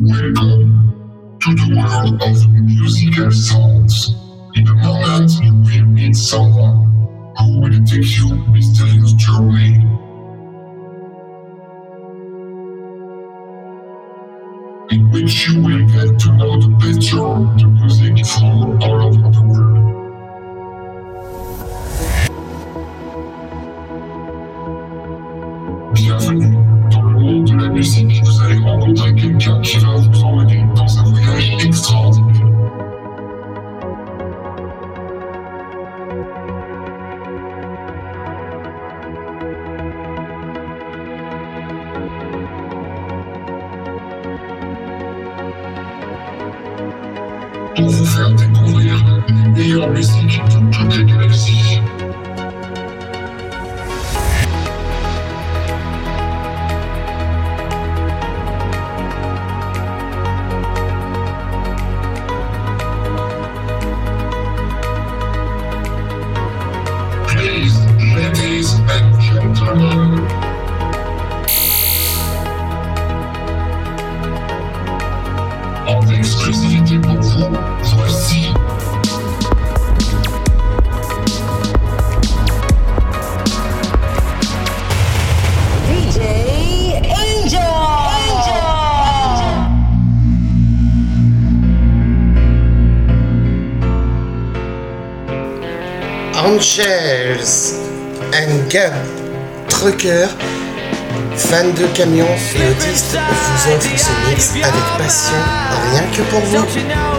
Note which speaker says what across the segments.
Speaker 1: Welcome to the world of musical sounds. In a moment, you will meet someone who will take you mysterious journey. In which you will get to know the better the music from all over the world. Bienvenue dans le monde de la musique. Vous allez rencontrer quelqu'un qui va vous emmener dans un voyage extraordinaire. Les
Speaker 2: Gun Trucker, fan de camions et autistes, vous offre ce mix avec passion, rien que pour vous.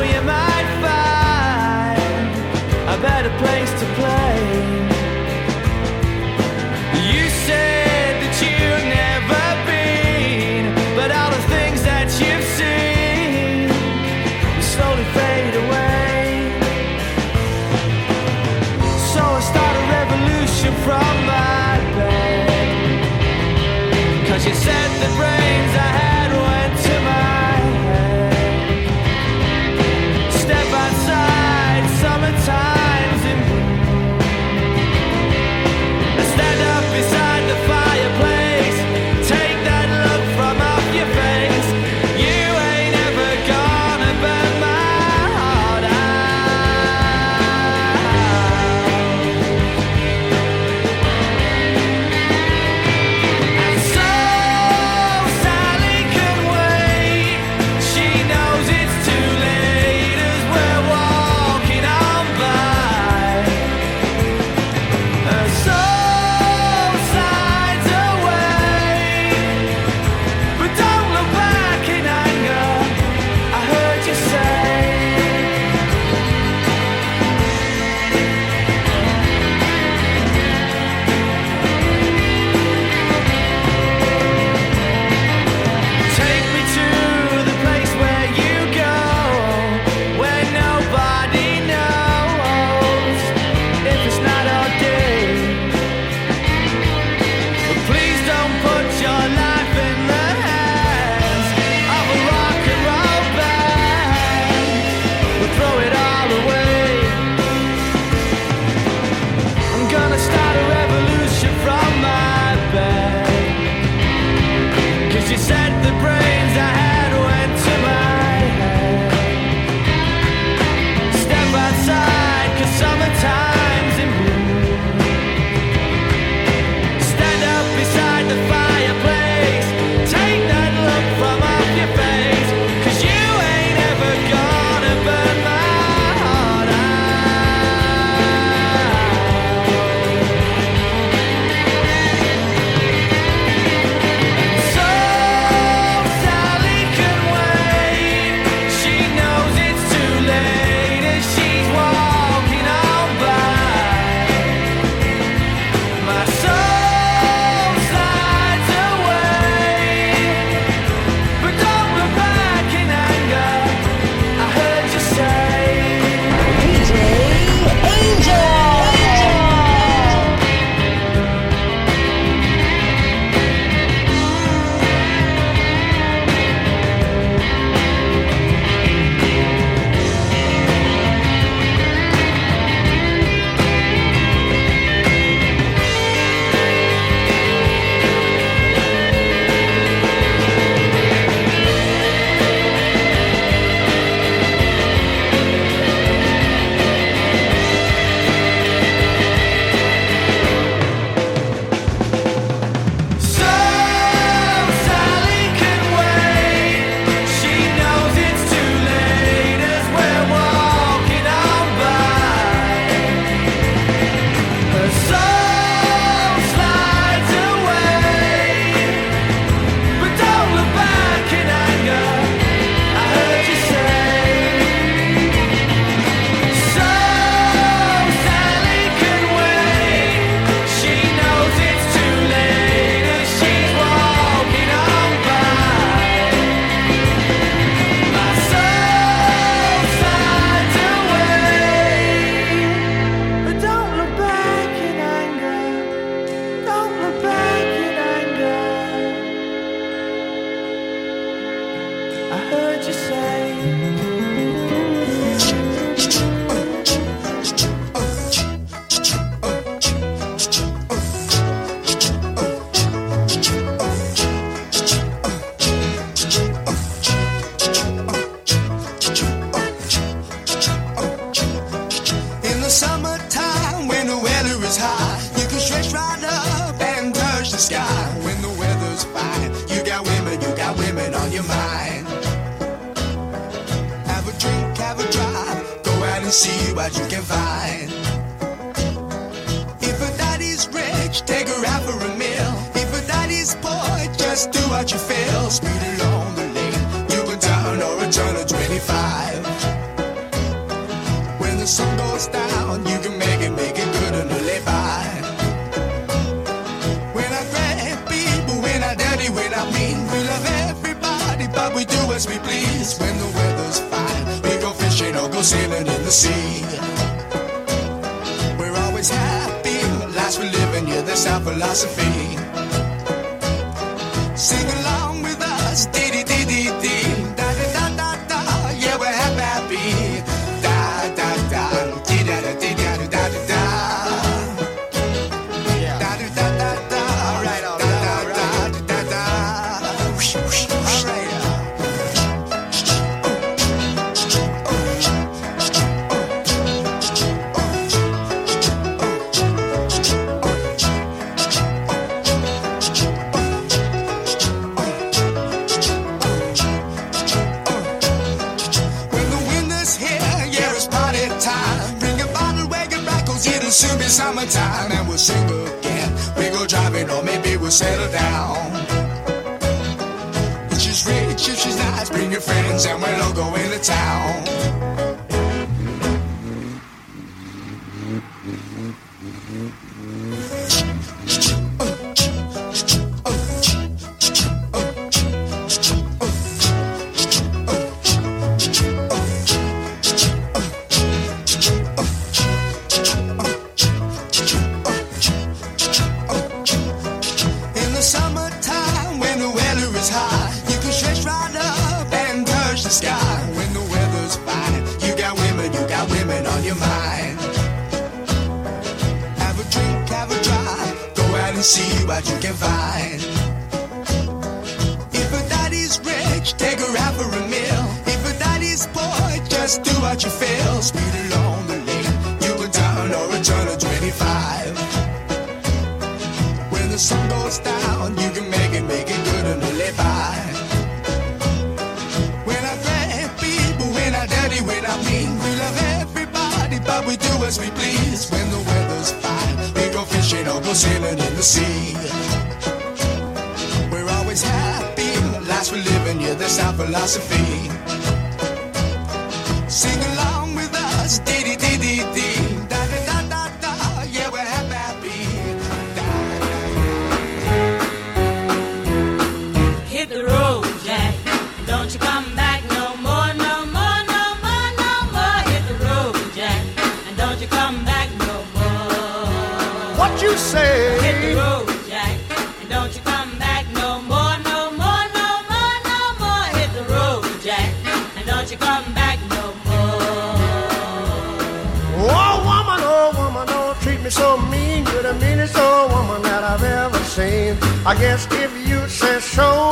Speaker 3: sweetest old woman that I've ever seen. I guess if you say so,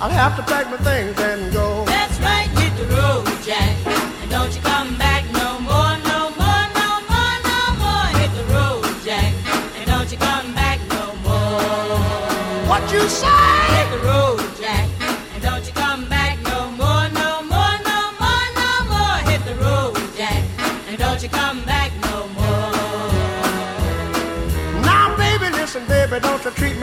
Speaker 3: I'll have to pack my things and go.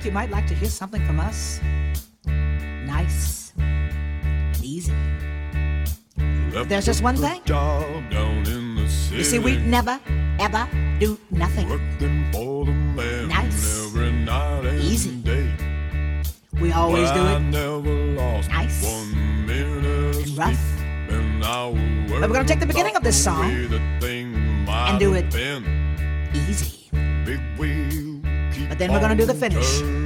Speaker 4: Think you might like to hear something from us? Nice and easy. There's just one thing.
Speaker 5: The
Speaker 4: you see, we never, ever do nothing. nice. easy.
Speaker 5: Day.
Speaker 4: We always well,
Speaker 6: do
Speaker 4: it. nice. and rough.
Speaker 6: And
Speaker 4: we're going to take the beginning of this song. Then we're gonna do the finish.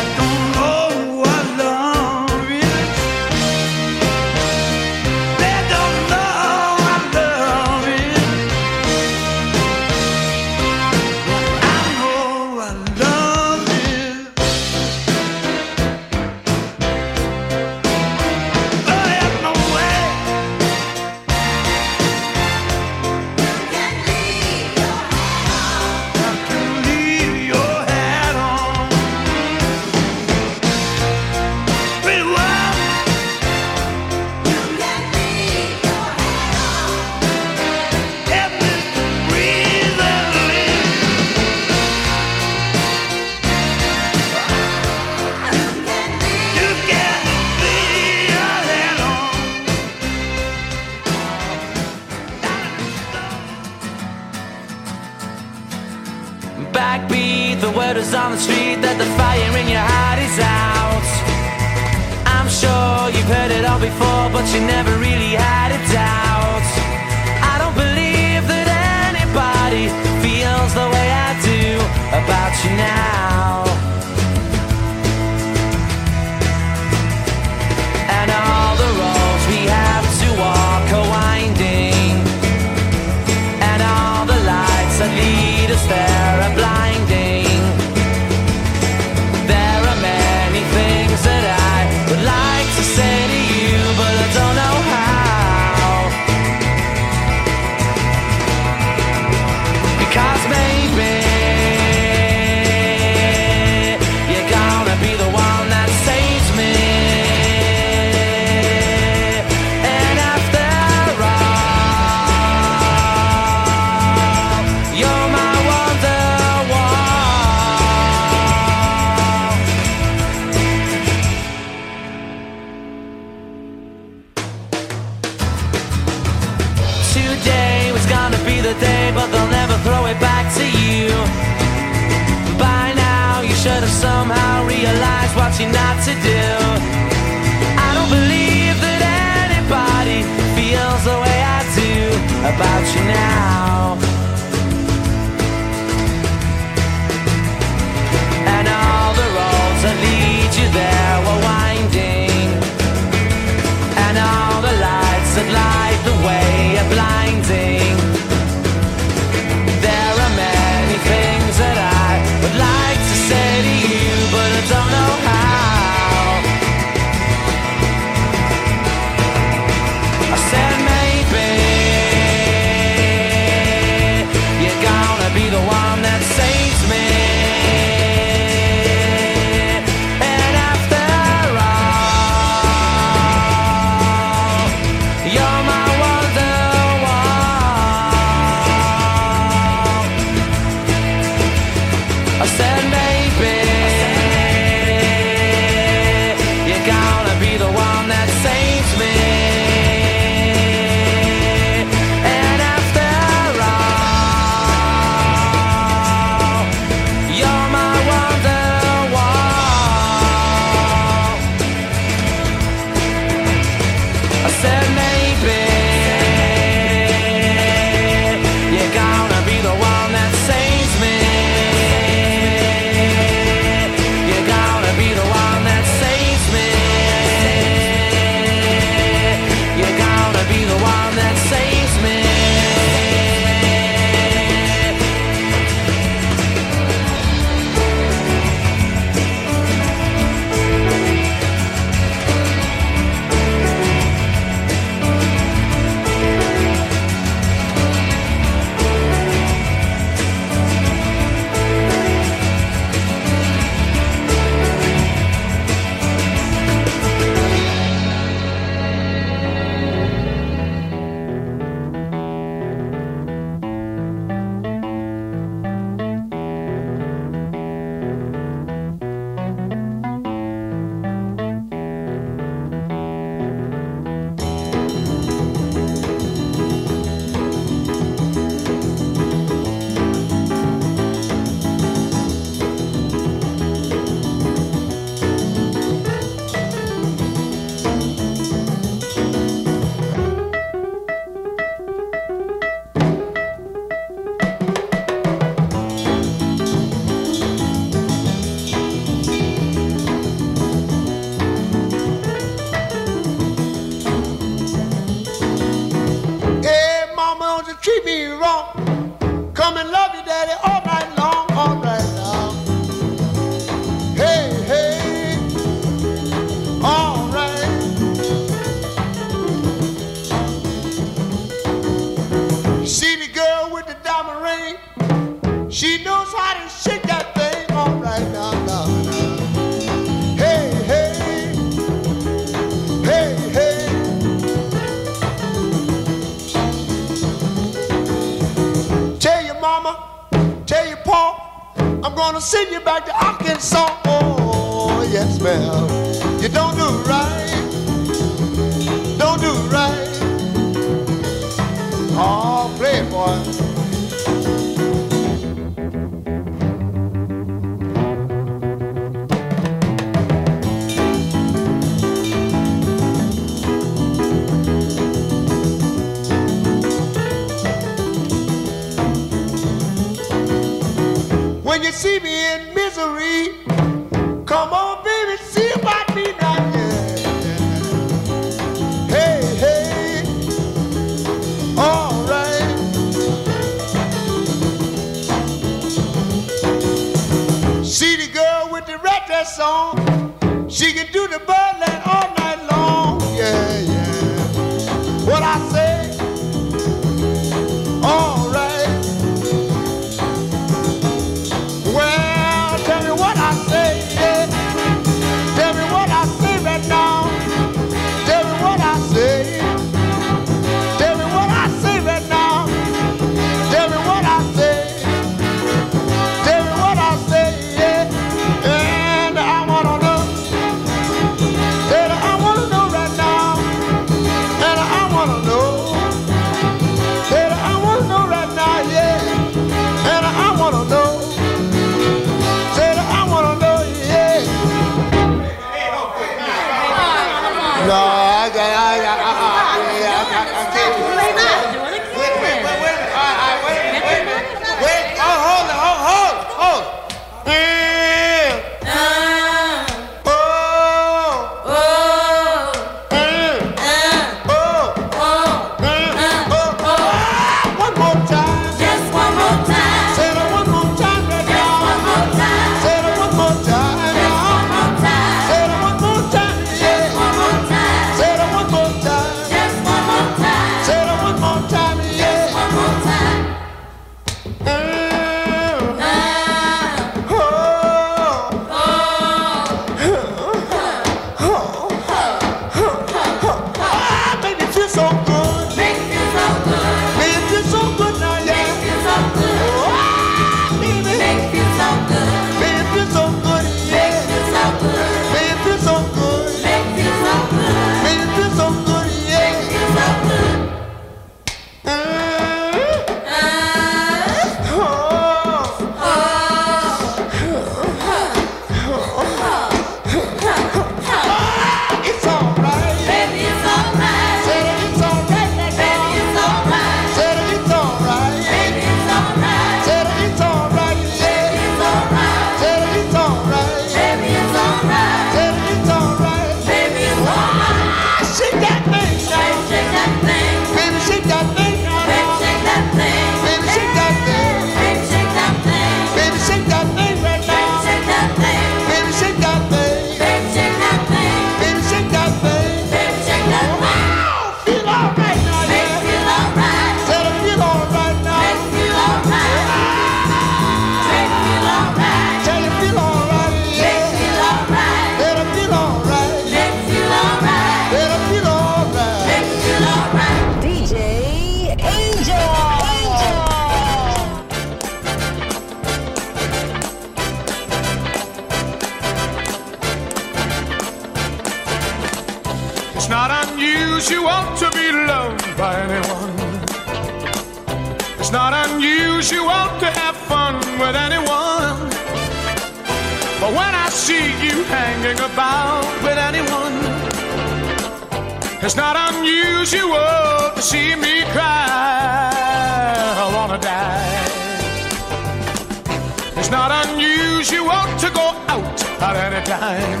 Speaker 7: It's
Speaker 6: not unusual to go out at any time.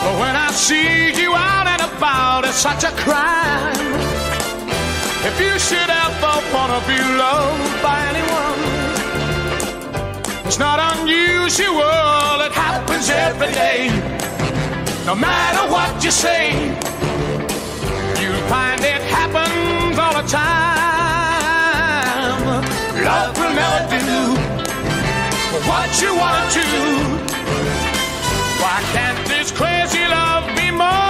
Speaker 6: But when I see you out and about, it's such a crime. If you should ever wanna be loved by anyone, it's not unusual, it happens every day. No matter what you say, you'll find it happens all the time. Love will never do what you wanna. Why can't this crazy love be more?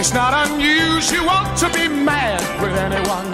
Speaker 6: It's not unusual to be mad with anyone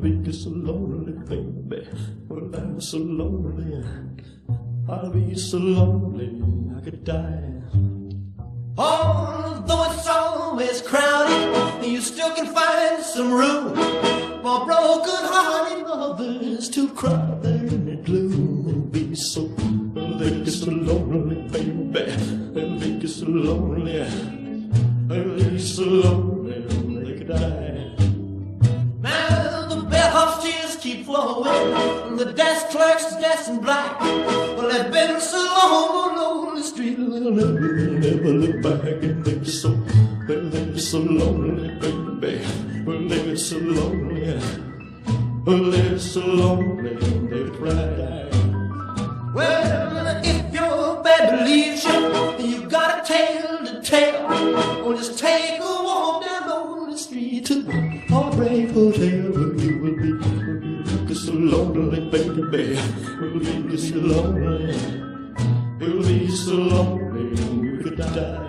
Speaker 5: be just so lonely, baby. Well, I'm so lonely. I'll be so lonely, I could die. Although it's always crowded, you still can find some room for broken-hearted lovers to cry there in the gloom and be so, get so lonely, baby. Get so lonely, they get so lonely, they could die. The tears keep flowing, the desk clerk's dressed in black. Well, they've been so long on lonely street, they'll never, never look back, and they're so, they're so lonely, baby. Well, they're so lonely, well, they're so lonely, they cry. Well, if your baby leaves you, you got a tale to tell. Or just take a walk down lonely street to the Heartbreak lonely, baby. we'll be so lonely. We'll be so lonely, you could die.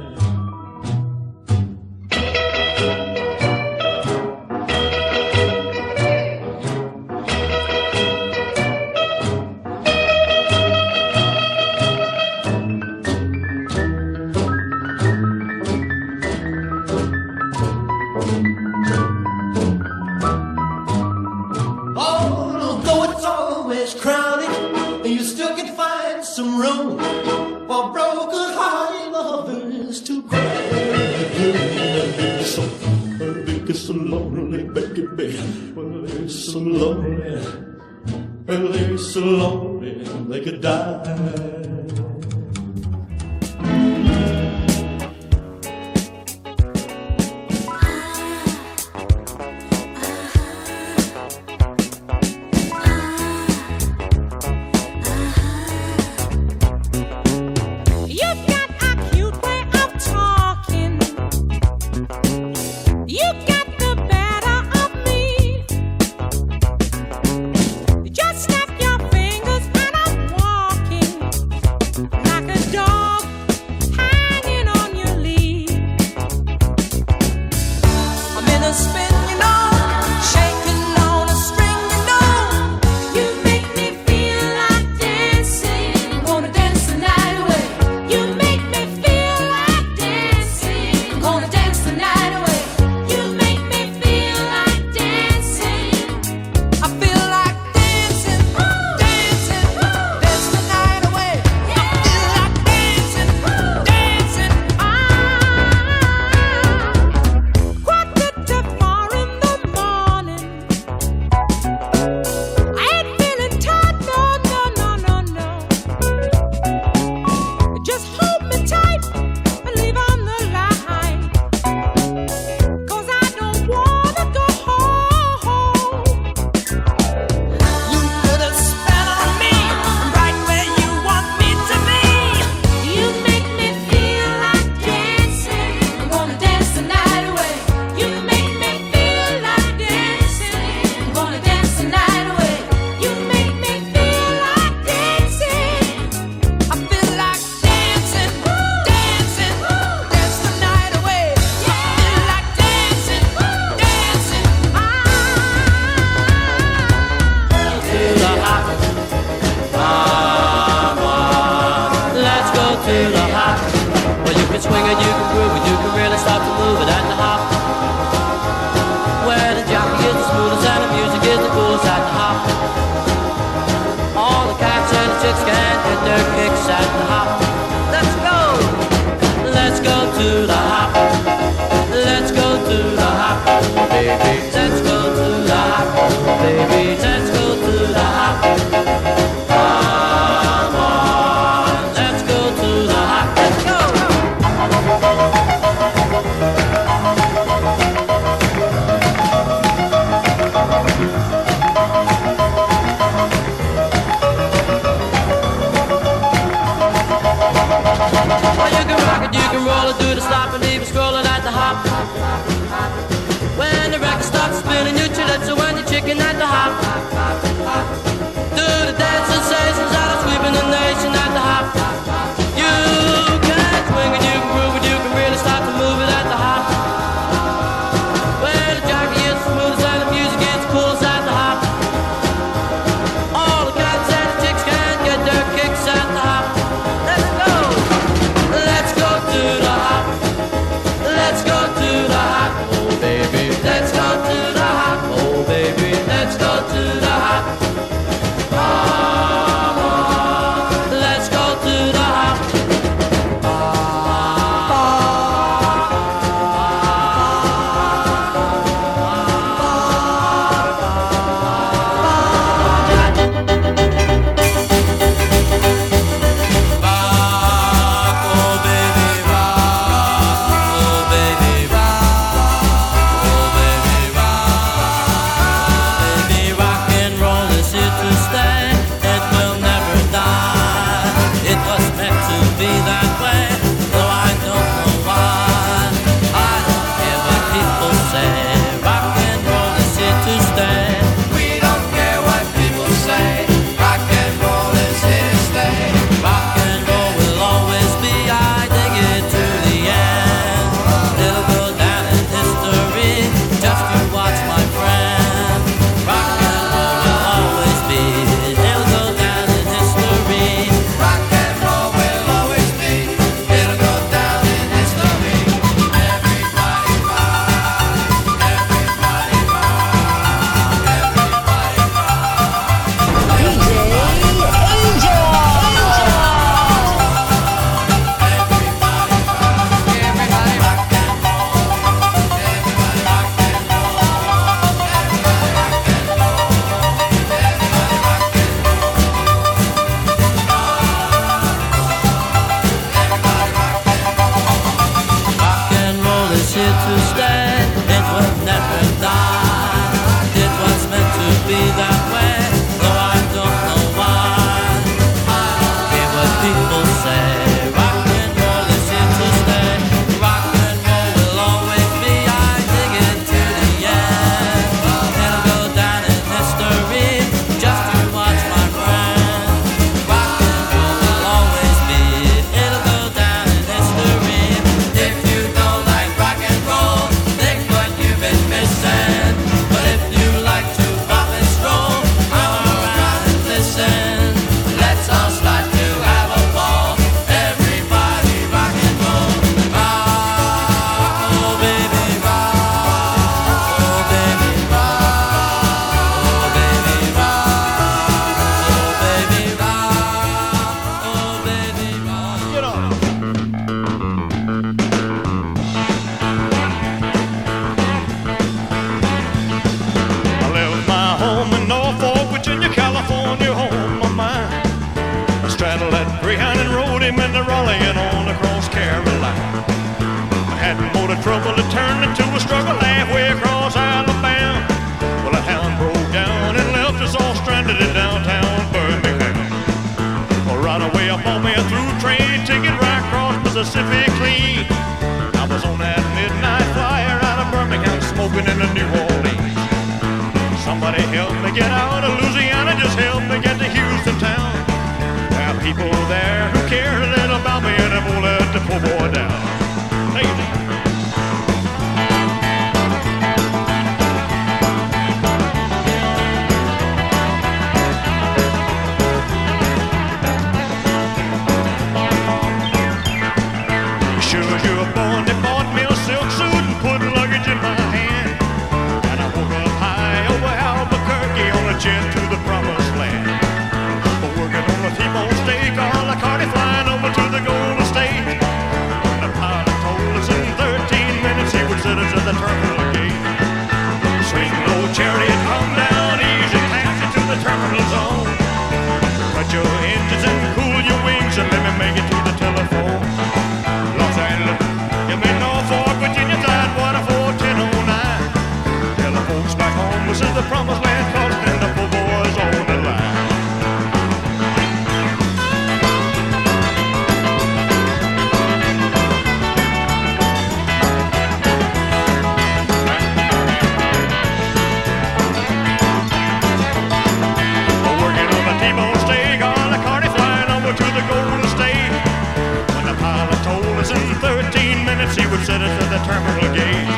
Speaker 8: At the terminal gate.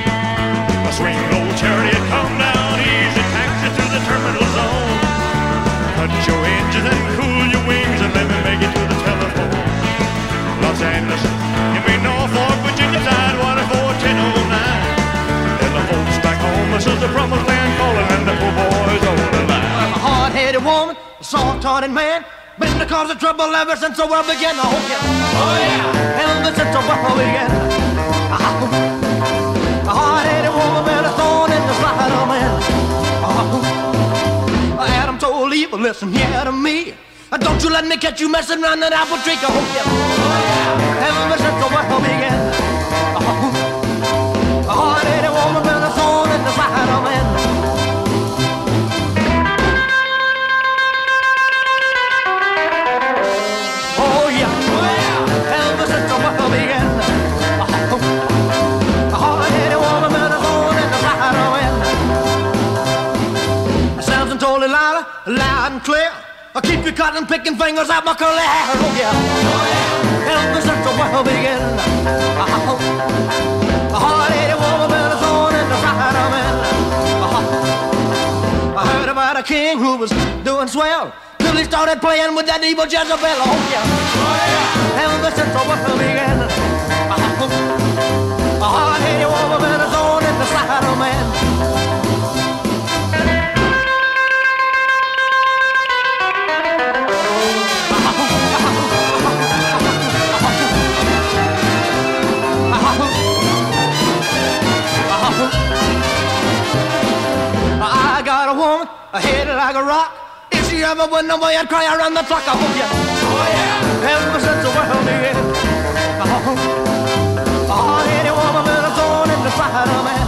Speaker 8: A swing low chariot, come down easy, taxi to the terminal zone. Cut your engine and cool your wings and let me make it to the telephone. Los Angeles, you mean Norfolk, Virginia, Tidewater, 41009. Tell the folks back home this is the promised land calling and the poor boys on the line.
Speaker 7: I'm a hard-headed woman, a soft-hearted man. Been the cause of trouble ever since the world began. I hope you. Oh yeah. Ever since the world began. A hard-headed woman, been a thorn in the side of man. Ah, Adam told Eve, listen here to me. Uh, Don't you let me catch you messing around that apple tree. Oh yeah. Ever since the world began. I keep your cotton picking fingers out my curly hair. Oh yeah, ever since the world began. Uh-huh. Uh-huh. A hard-headed woman been a thorn in the side of man. Uh-huh. I heard about a king who was doing swell till he started playing with that evil Jezebel. Oh yeah, oh yeah. Since the world began, a hard-headed woman been a thorn in the side of man. Head like a rock. If she ever went nowhere, I'd cry around the clock. I hope you. Oh yeah. Ever since the world began. Oh, oh a hard-headed woman been a thorn in the side of man.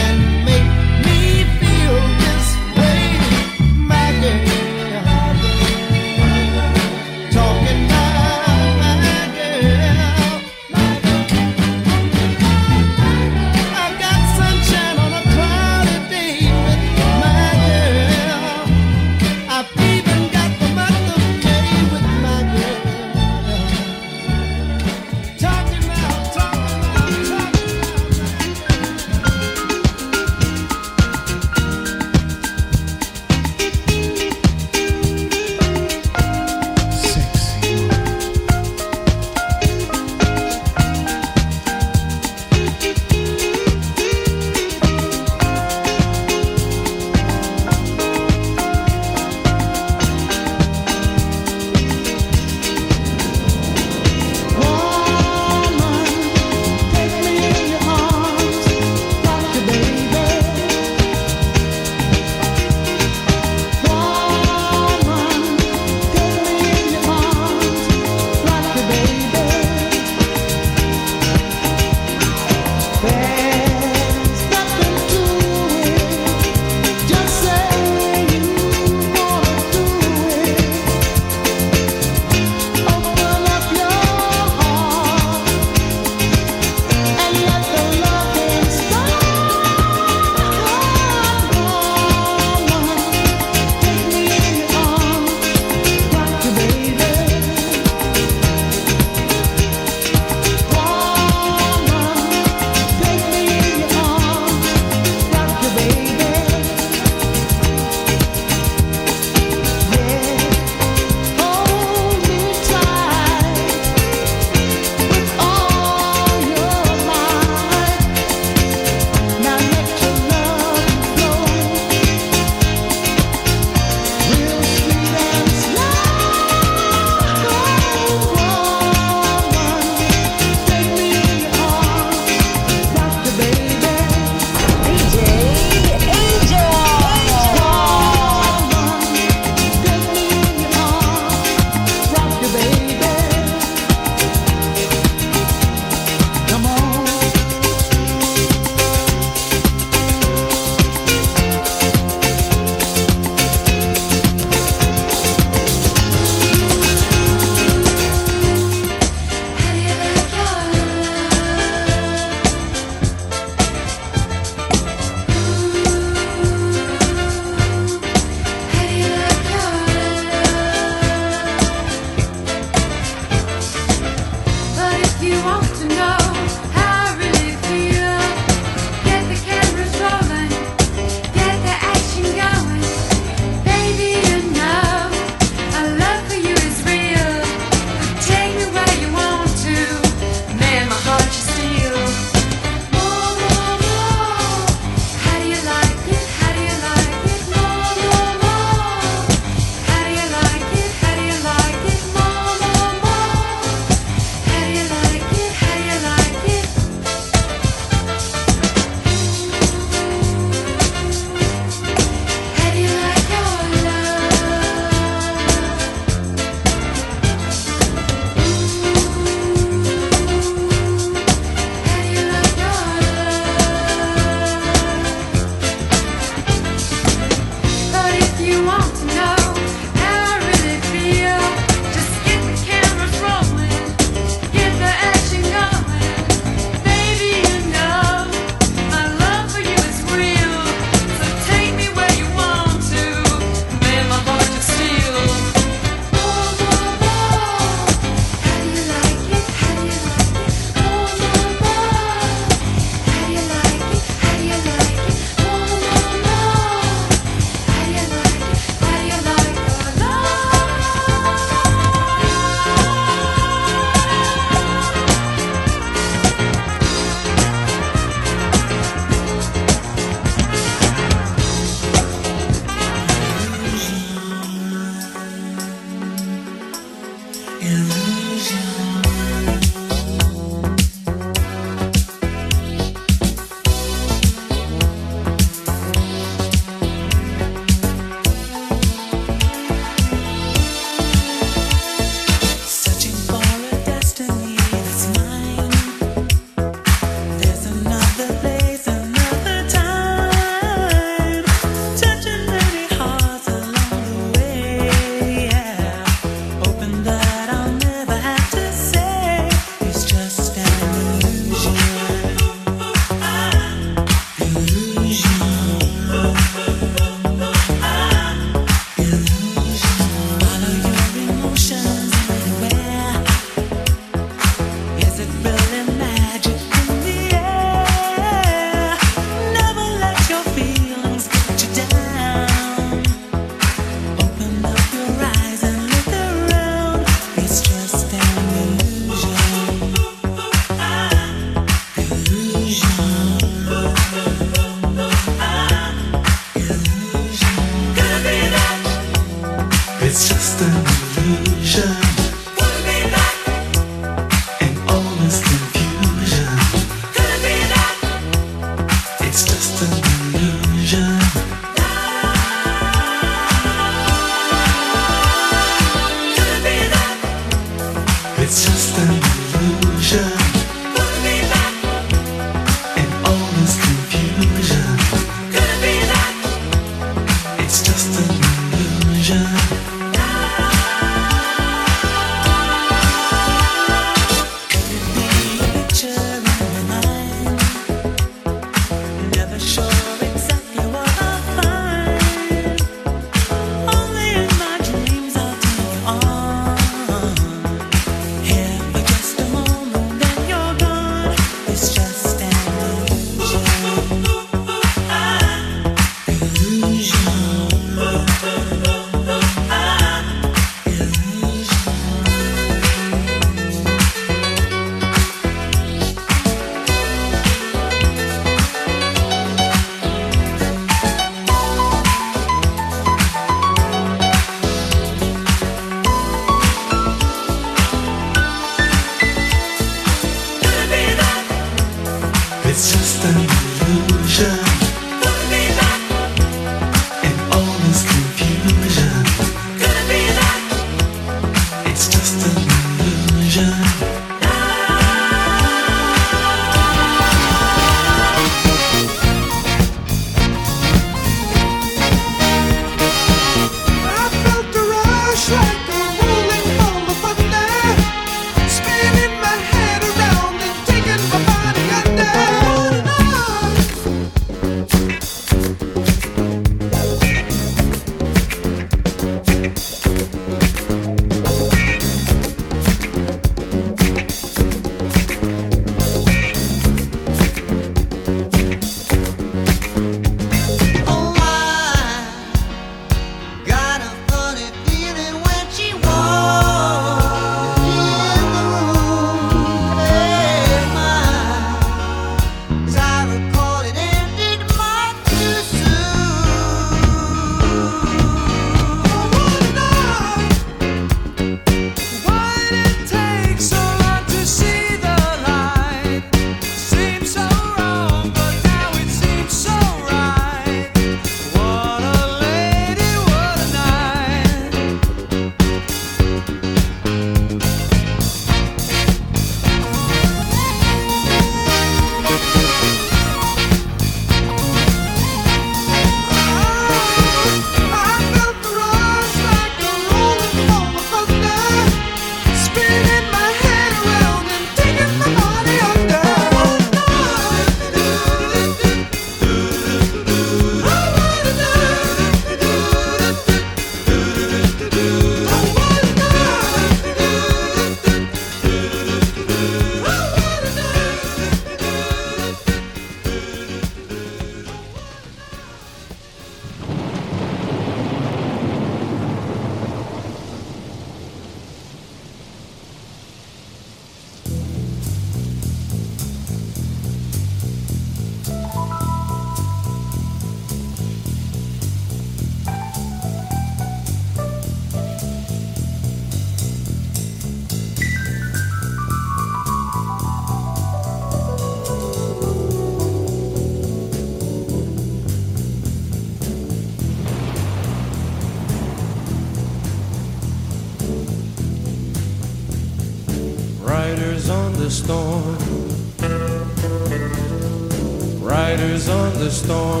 Speaker 9: storm.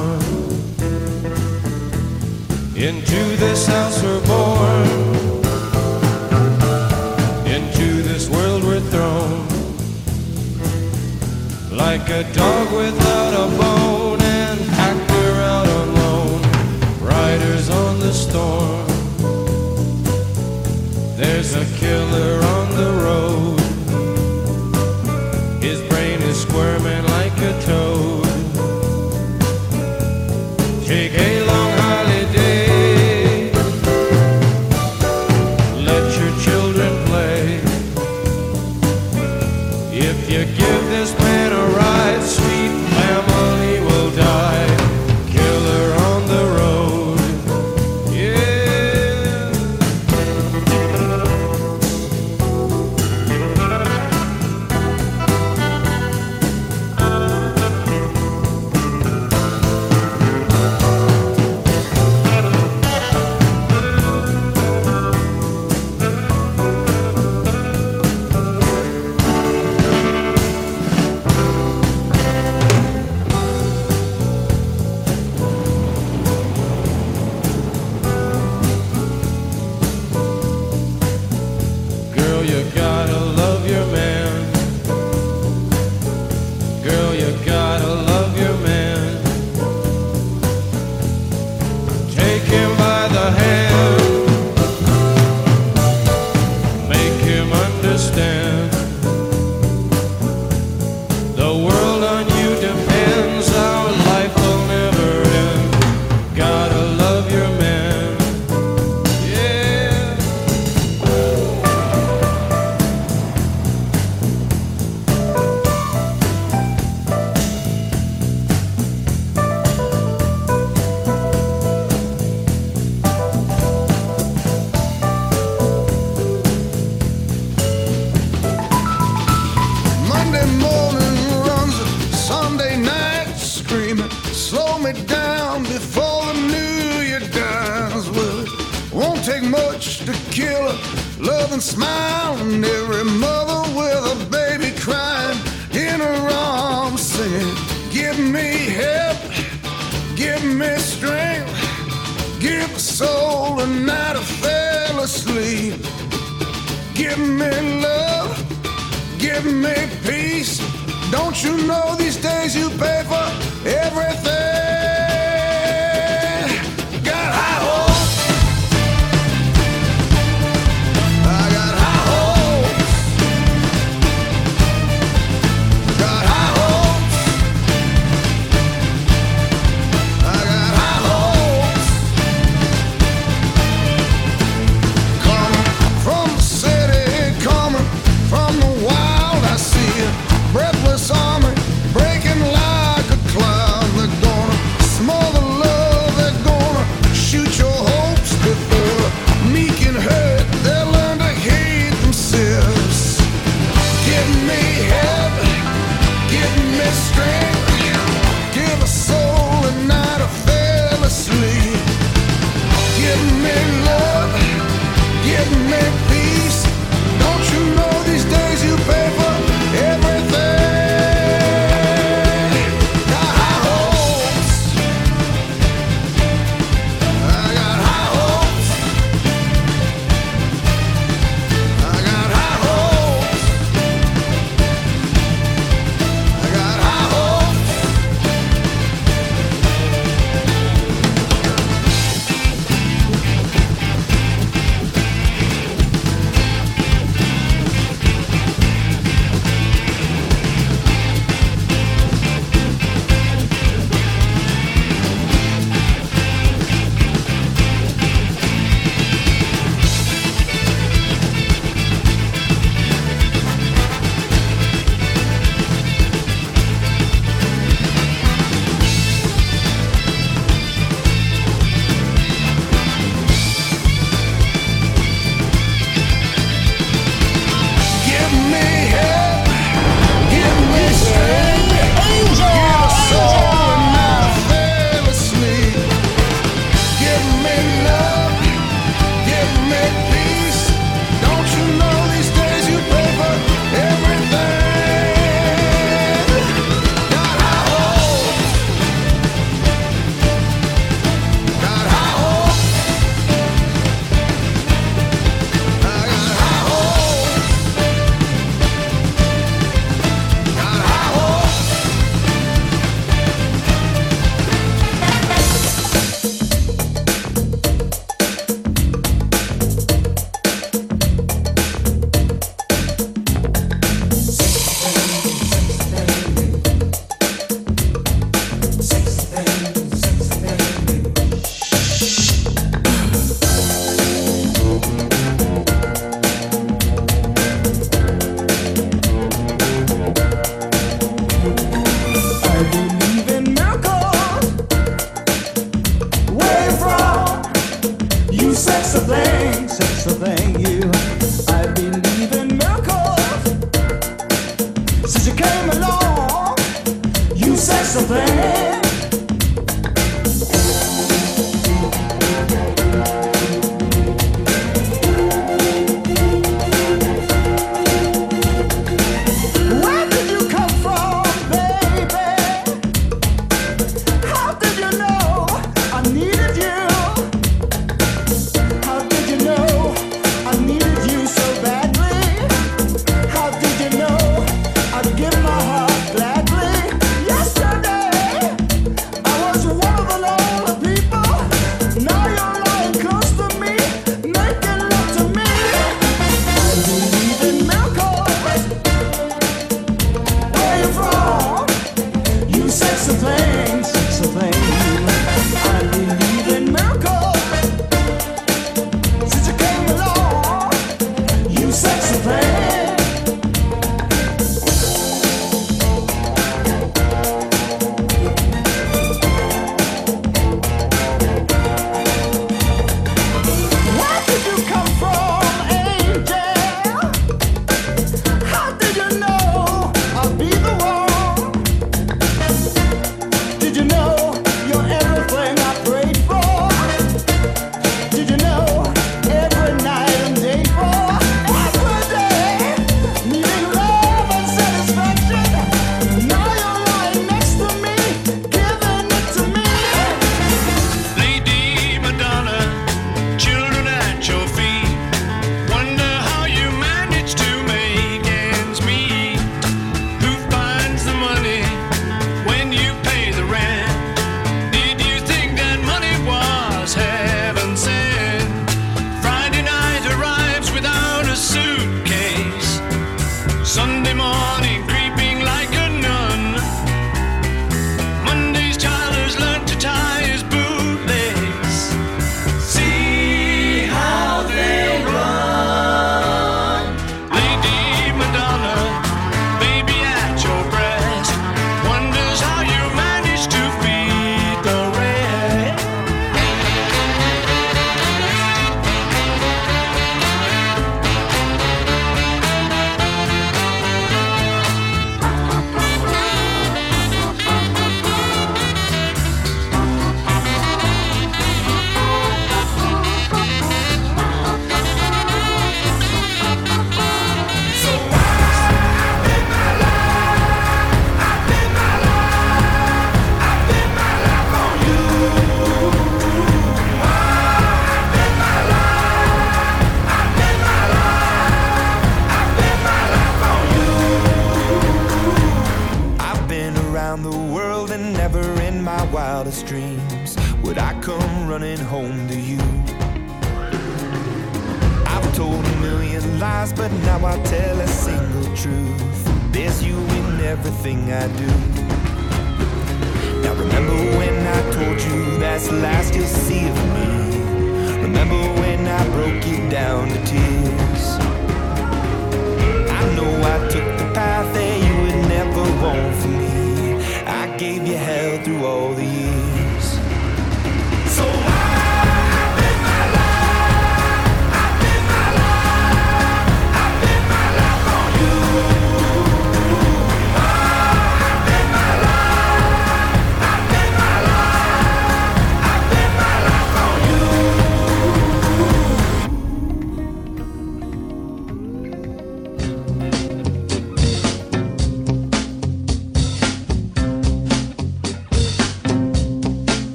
Speaker 9: to kill
Speaker 10: her. Love
Speaker 11: and
Speaker 12: smile, and every mother with a baby crying in her arms, singing, Give me help, give me strength, give a soul a night I fell asleep. Give me love, give me peace. Don't you know these days you pay for everything?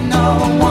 Speaker 13: No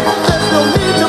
Speaker 5: there's
Speaker 14: no need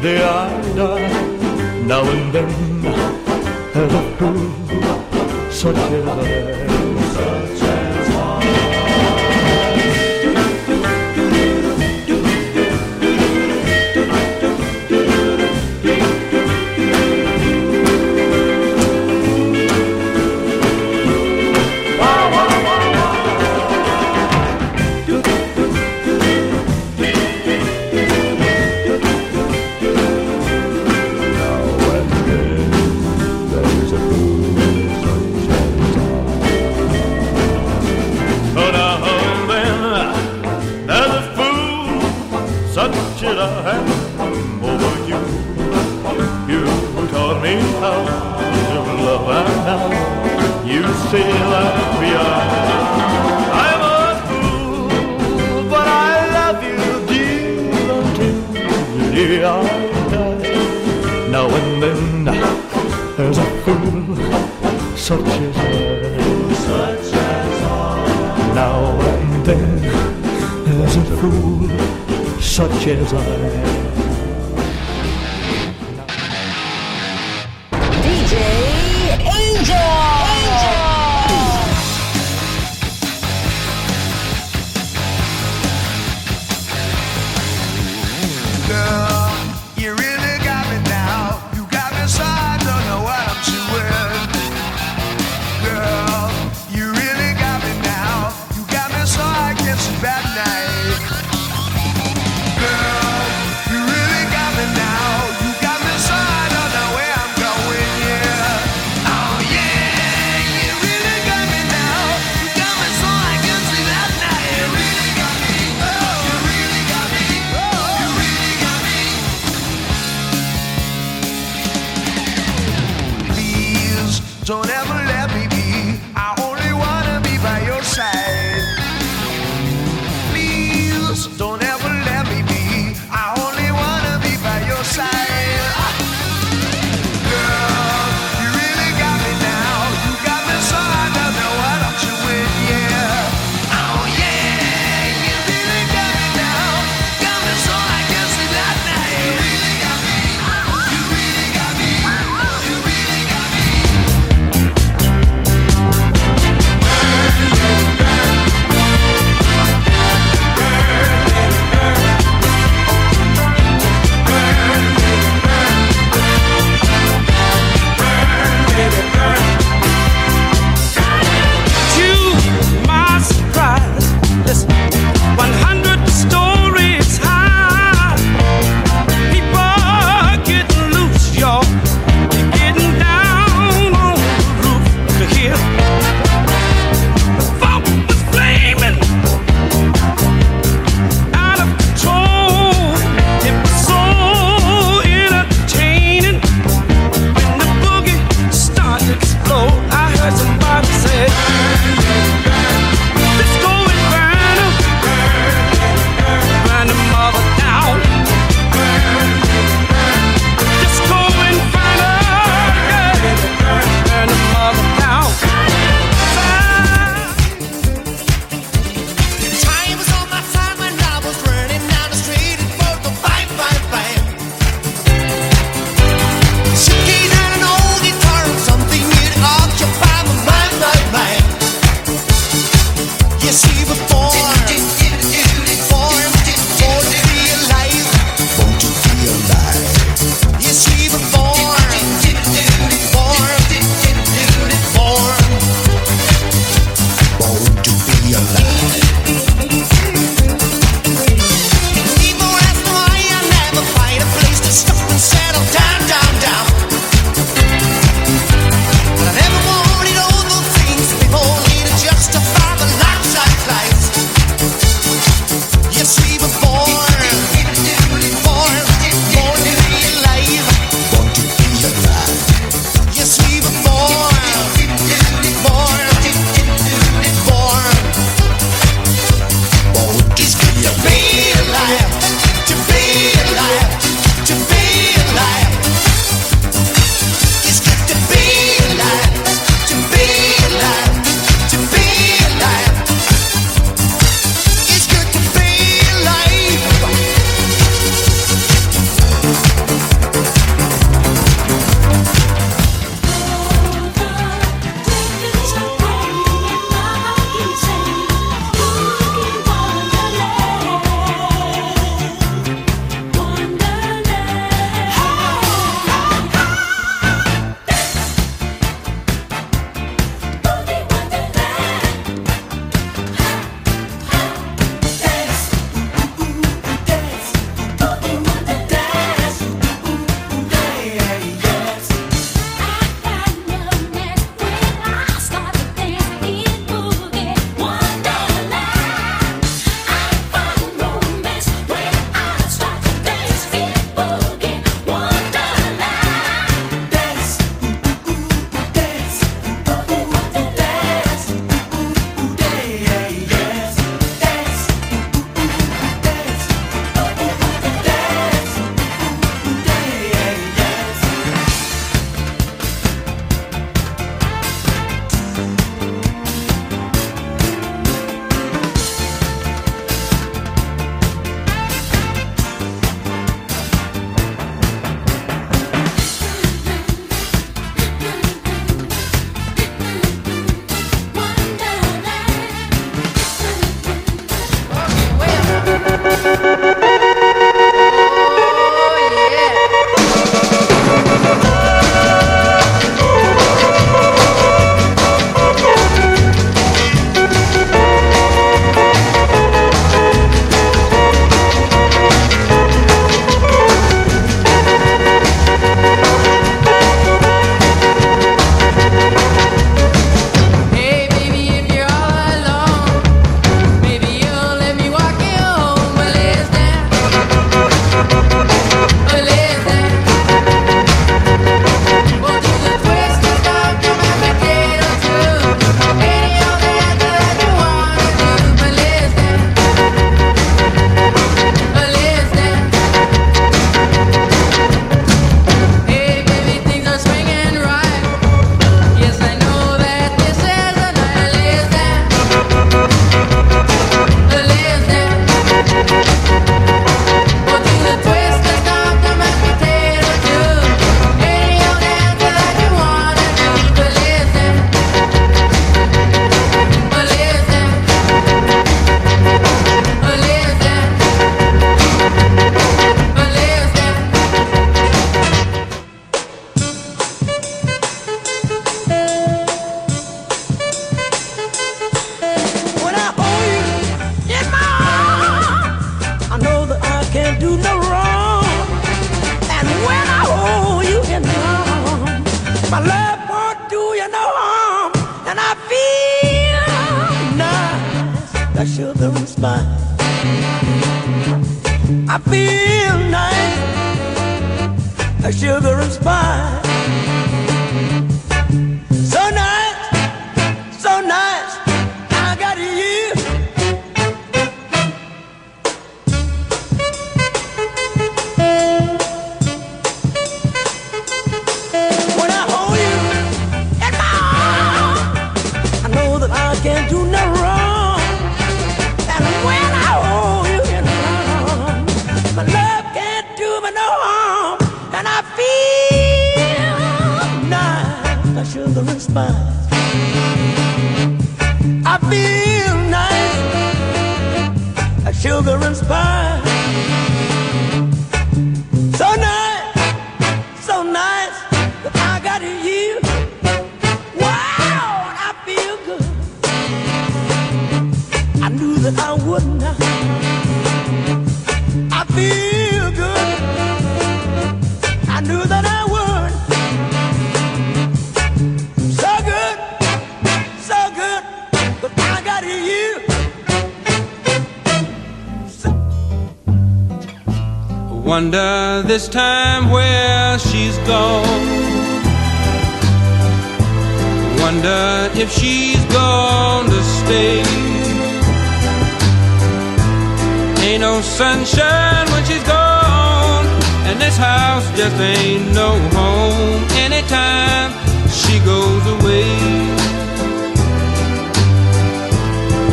Speaker 14: the
Speaker 5: are now and then have a fool such
Speaker 13: a I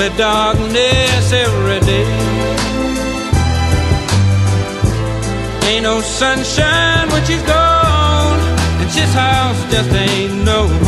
Speaker 12: Only
Speaker 11: darkness every day. Ain't no sunshine when she's gone, and this house just ain't no home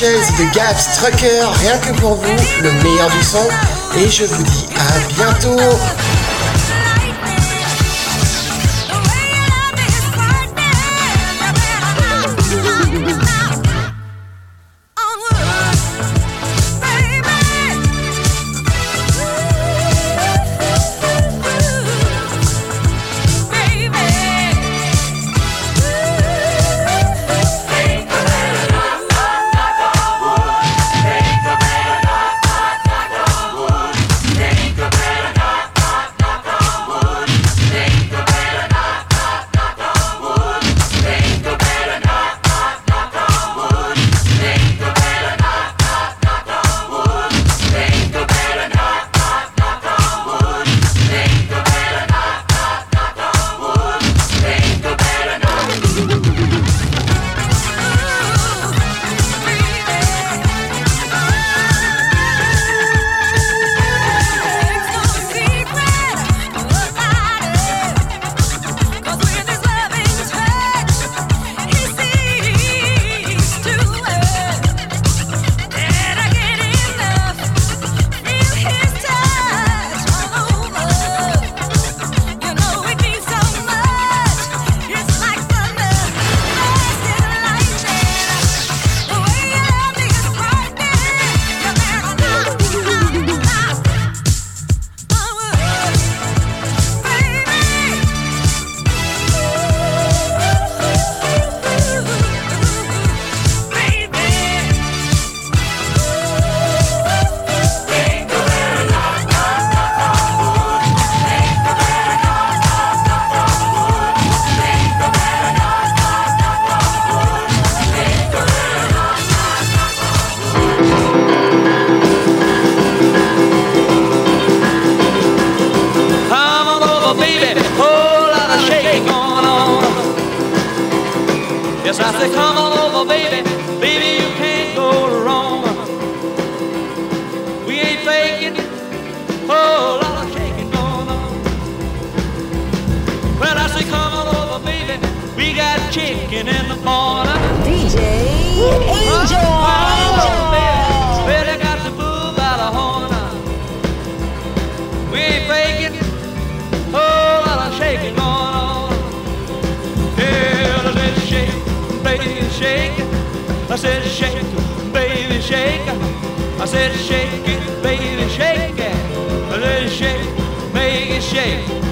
Speaker 15: de Gabs Trucker, rien que pour vous, le meilleur du son. Et je vous dis à bientôt.
Speaker 16: DJ Angel.
Speaker 2: Got the. We ain't faking. Oh, lot of shaking on. Yeah, shake, baby, shake. I said shake, baby, shake. I said shake it, baby, shake it. Let's shake, make it shake.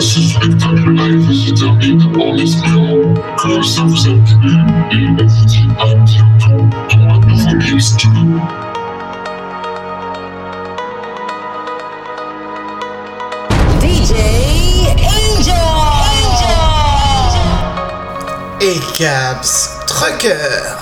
Speaker 1: Ce spectacle live se termine en espérant que ça vous a plu et on vous dit à bientôt pour un nouveau mix de
Speaker 16: DJ Angel.
Speaker 15: Et Caps Trucker.